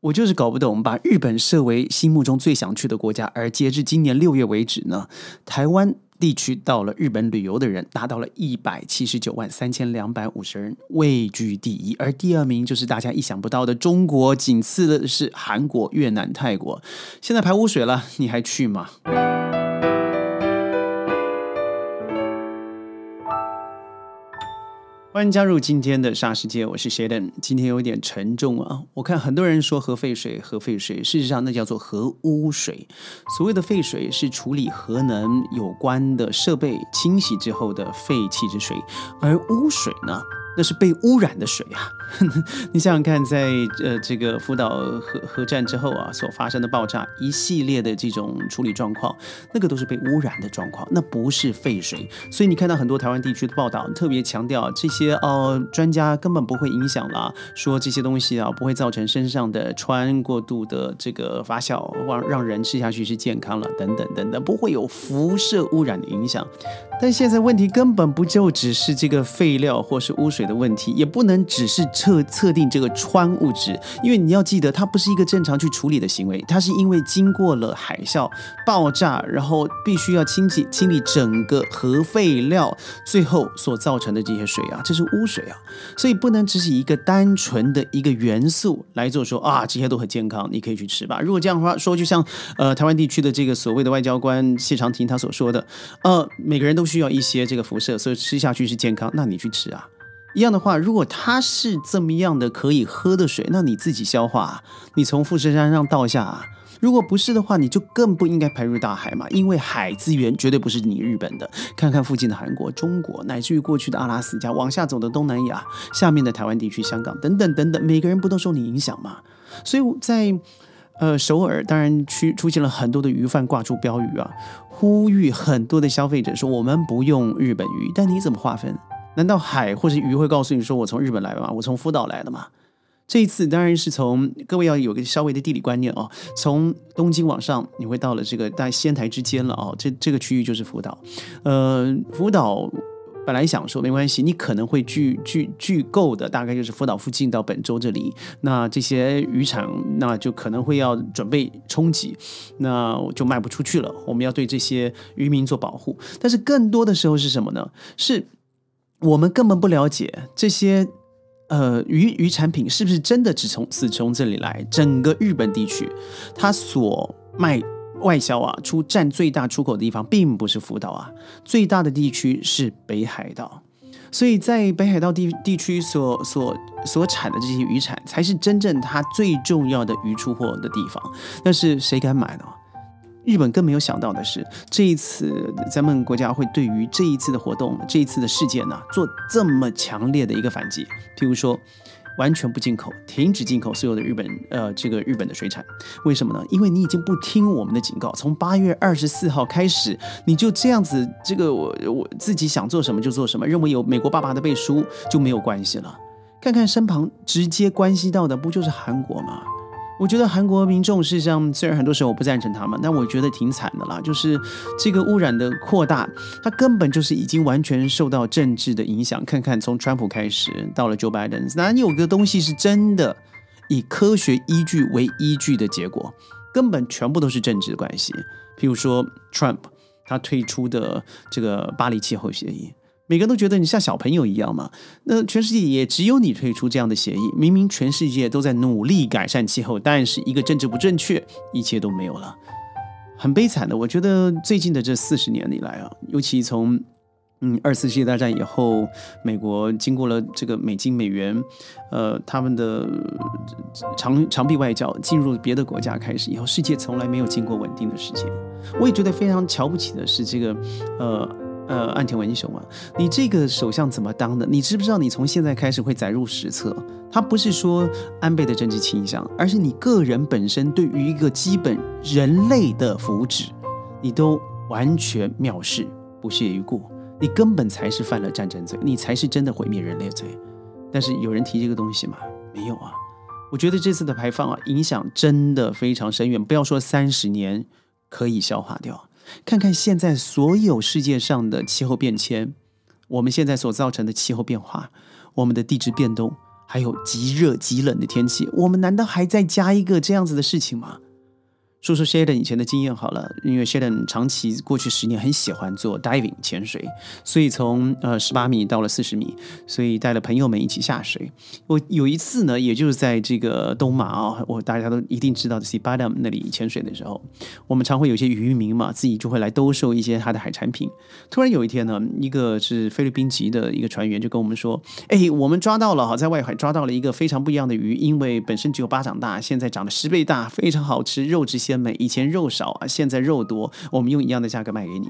我就是搞不懂，把日本设为心目中最想去的国家，而截至今年六月为止呢，台湾地区到了日本旅游的人达到了一百七十九万三千两百五十人，位居第一，而第二名就是大家意想不到的中国，仅次的是韩国、越南、泰国。现在排污水了，你还去吗？欢迎加入今天的沙世界，我是 Sheldon。今天有点沉重啊，我看很多人说核废水，核废水，事实上那叫做核污水。所谓的废水是处理核能有关的设备清洗之后的废弃之水，而污水呢？那是被污染的水啊！你想想看，在呃这个福岛核核战之后啊，所发生的爆炸，一系列的这种处理状况，那个都是被污染的状况，那不是废水。所以你看到很多台湾地区的报道，特别强调这些哦，专家根本不会影响啦，说这些东西啊不会造成身上的穿过度的这个发酵，让让人吃下去是健康了，等等等等，不会有辐射污染的影响。但现在问题根本不就只是这个废料或是污水的问题，也不能只是测测定这个氚物质，因为你要记得，它不是一个正常去处理的行为，它是因为经过了海啸爆炸，然后必须要清洗清理整个核废料，最后所造成的这些水啊，这是污水啊，所以不能只是一个单纯的一个元素来做说啊，这些都很健康，你可以去吃吧。如果这样的话说，就像呃台湾地区的这个所谓的外交官谢长廷他所说的，呃，每个人都。需要一些这个辐射，所以吃下去是健康。那你去吃啊。一样的话，如果它是这么样的可以喝的水，那你自己消化，你从富士山上倒下。啊。如果不是的话，你就更不应该排入大海嘛。因为海资源绝对不是你日本的。看看附近的韩国、中国，乃至于过去的阿拉斯加，往下走的东南亚，下面的台湾地区、香港等等等等，每个人不都受你影响吗？所以在呃首尔，当然去出现了很多的鱼贩挂出标语啊。呼吁很多的消费者说：“我们不用日本鱼，但你怎么划分？难道海或者鱼会告诉你说我从日本来吗？我从福岛来的吗？”这一次当然是从各位要有个稍微的地理观念哦，从东京往上，你会到了这个在仙台之间了哦，这这个区域就是福岛，呃，福岛。本来想说没关系，你可能会聚聚聚购的，大概就是福岛附近到本州这里，那这些渔场那就可能会要准备冲击，那就卖不出去了。我们要对这些渔民做保护，但是更多的时候是什么呢？是我们根本不了解这些呃鱼鱼产品是不是真的只从只从这里来，整个日本地区它所卖。外销啊，出占最大出口的地方并不是福岛啊，最大的地区是北海道，所以在北海道地地区所所所产的这些渔产，才是真正它最重要的鱼出货的地方。但是谁敢买呢？日本更没有想到的是，这一次咱们国家会对于这一次的活动、这一次的事件呢，做这么强烈的一个反击，譬如说。完全不进口，停止进口所有的日本呃这个日本的水产，为什么呢？因为你已经不听我们的警告，从八月二十四号开始，你就这样子，这个我我自己想做什么就做什么，认为有美国爸爸的背书就没有关系了。看看身旁直接关系到的，不就是韩国吗？我觉得韩国民众事实上，虽然很多时候我不赞成他们，但我觉得挺惨的啦。就是这个污染的扩大，它根本就是已经完全受到政治的影响。看看从川普开始到了 Joe Biden，哪有个东西是真的以科学依据为依据的结果？根本全部都是政治的关系。譬如说 Trump 他退出的这个巴黎气候协议。每个人都觉得你像小朋友一样嘛？那全世界也只有你退出这样的协议。明明全世界都在努力改善气候，但是一个政治不正确，一切都没有了，很悲惨的。我觉得最近的这四十年以来啊，尤其从嗯二次世界大战以后，美国经过了这个美金美元，呃，他们的长长臂外交进入别的国家开始以后，世界从来没有经过稳定的时间。我也觉得非常瞧不起的是这个呃。呃，岸田文雄啊，你这个首相怎么当的？你知不知道你从现在开始会载入史册？他不是说安倍的政治倾向，而是你个人本身对于一个基本人类的福祉，你都完全藐视、不屑一顾。你根本才是犯了战争罪，你才是真的毁灭人类罪。但是有人提这个东西吗？没有啊。我觉得这次的排放啊，影响真的非常深远。不要说三十年可以消化掉。看看现在所有世界上的气候变迁，我们现在所造成的气候变化，我们的地质变动，还有极热极冷的天气，我们难道还在加一个这样子的事情吗？说说 Sheldon 以前的经验好了，因为 Sheldon 长期过去十年很喜欢做 diving 潜水，所以从呃十八米到了四十米，所以带了朋友们一起下水。我有一次呢，也就是在这个东马啊，我大家都一定知道的 Sea Bottom 那里潜水的时候，我们常会有些渔民嘛，自己就会来兜售一些他的海产品。突然有一天呢，一个是菲律宾籍的一个船员就跟我们说：“哎，我们抓到了哈，在外海抓到了一个非常不一样的鱼，因为本身只有巴掌大，现在长了十倍大，非常好吃，肉质鲜。”美以前肉少啊，现在肉多，我们用一样的价格卖给你。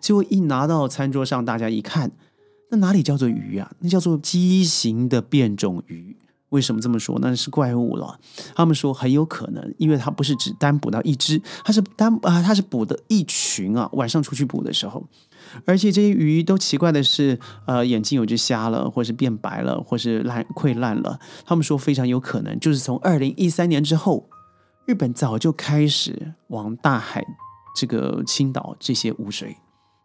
结果一拿到餐桌上，大家一看，那哪里叫做鱼啊？那叫做畸形的变种鱼。为什么这么说？那是怪物了。他们说很有可能，因为它不是只单捕到一只，它是单啊，它是捕的一群啊。晚上出去捕的时候，而且这些鱼都奇怪的是，呃，眼睛有只瞎了，或是变白了，或是烂溃烂了。他们说非常有可能，就是从二零一三年之后。日本早就开始往大海这个倾倒这些污水，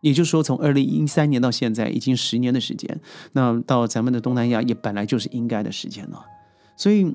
也就是说，从二零一三年到现在已经十年的时间。那到咱们的东南亚也本来就是应该的时间了。所以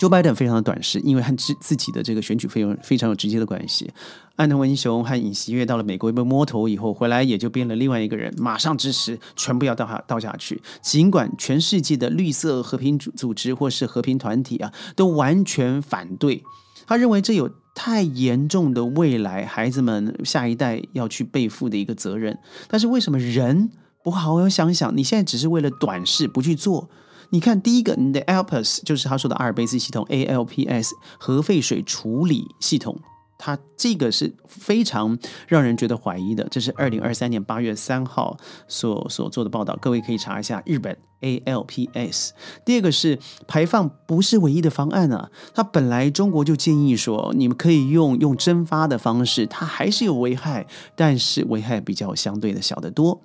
，Joe Biden 非常的短视，因为和自自己的这个选举费用非常有直接的关系。安藤文雄和尹锡悦到了美国被摸头以后回来，也就变了另外一个人，马上支持全部要倒下倒下去。尽管全世界的绿色和平组组织或是和平团体啊，都完全反对。他认为这有太严重的未来孩子们下一代要去背负的一个责任，但是为什么人不好好想想？你现在只是为了短视不去做？你看，第一个，你的 ALPS 就是他说的阿尔卑斯系统 ALPS 核废水处理系统。它这个是非常让人觉得怀疑的，这是二零二三年八月三号所所做的报道，各位可以查一下日本 ALPS。第二个是排放不是唯一的方案啊，它本来中国就建议说，你们可以用用蒸发的方式，它还是有危害，但是危害比较相对的小得多，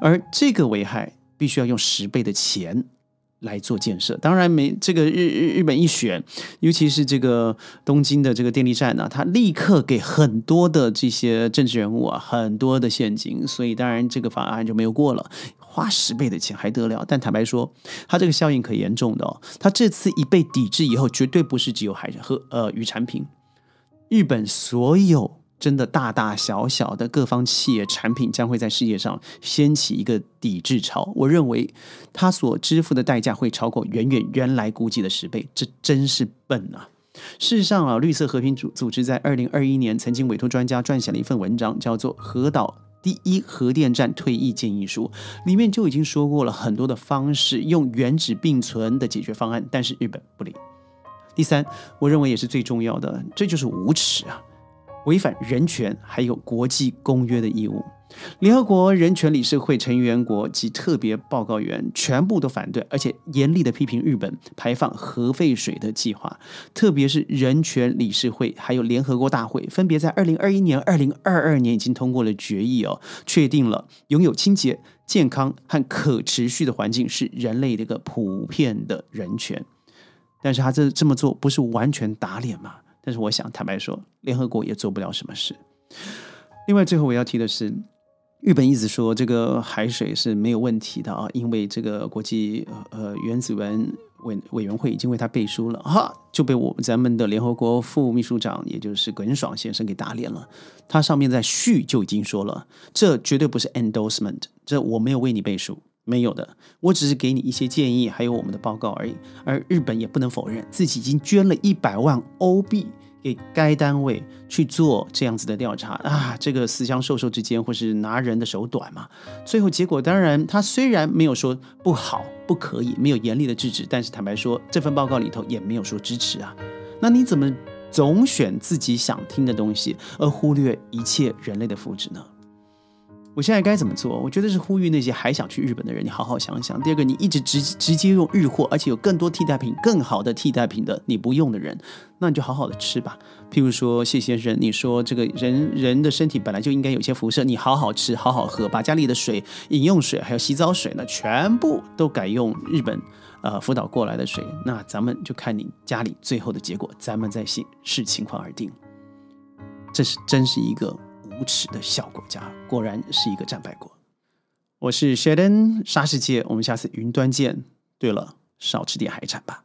而这个危害必须要用十倍的钱。来做建设，当然没这个日日日本一选，尤其是这个东京的这个电力站呢，他立刻给很多的这些政治人物啊很多的现金，所以当然这个法案就没有过了。花十倍的钱还得了？但坦白说，它这个效应可严重的哦。它这次一被抵制以后，绝对不是只有海和呃鱼产品，日本所有。真的大大小小的各方企业产品将会在世界上掀起一个抵制潮。我认为他所支付的代价会超过远远原来估计的十倍，这真是笨啊！事实上啊，绿色和平组组织在二零二一年曾经委托专家撰写了一份文章，叫做《核岛第一核电站退役建议书》，里面就已经说过了很多的方式，用原址并存的解决方案，但是日本不理。第三，我认为也是最重要的，这就是无耻啊！违反人权还有国际公约的义务，联合国人权理事会成员国及特别报告员全部都反对，而且严厉的批评日本排放核废水的计划。特别是人权理事会还有联合国大会，分别在二零二一年、二零二二年已经通过了决议哦，确定了拥有清洁、健康和可持续的环境是人类的一个普遍的人权。但是他这这么做不是完全打脸吗？但是我想坦白说，联合国也做不了什么事。另外，最后我要提的是，日本一直说这个海水是没有问题的啊，因为这个国际呃原子文委委员会已经为他背书了，哈，就被我咱们的联合国副秘书长，也就是耿爽先生给打脸了。他上面在序就已经说了，这绝对不是 endorsement，这我没有为你背书。没有的，我只是给你一些建议，还有我们的报告而已。而日本也不能否认自己已经捐了一百万欧币给该单位去做这样子的调查啊！这个私相授受之间，或是拿人的手短嘛？最后结果当然，他虽然没有说不好、不可以，没有严厉的制止，但是坦白说，这份报告里头也没有说支持啊。那你怎么总选自己想听的东西，而忽略一切人类的福祉呢？我现在该怎么做？我觉得是呼吁那些还想去日本的人，你好好想想。第二个，你一直直直接用日货，而且有更多替代品、更好的替代品的你不用的人，那你就好好的吃吧。譬如说谢先生，你说这个人人的身体本来就应该有些辐射，你好好吃，好好喝，把家里的水、饮用水还有洗澡水呢，全部都改用日本呃福岛过来的水，那咱们就看你家里最后的结果，咱们再视视情况而定。这是真是一个。无耻的小国家，果然是一个战败国。我是 Sheldon 沙世界，我们下次云端见。对了，少吃点海产吧。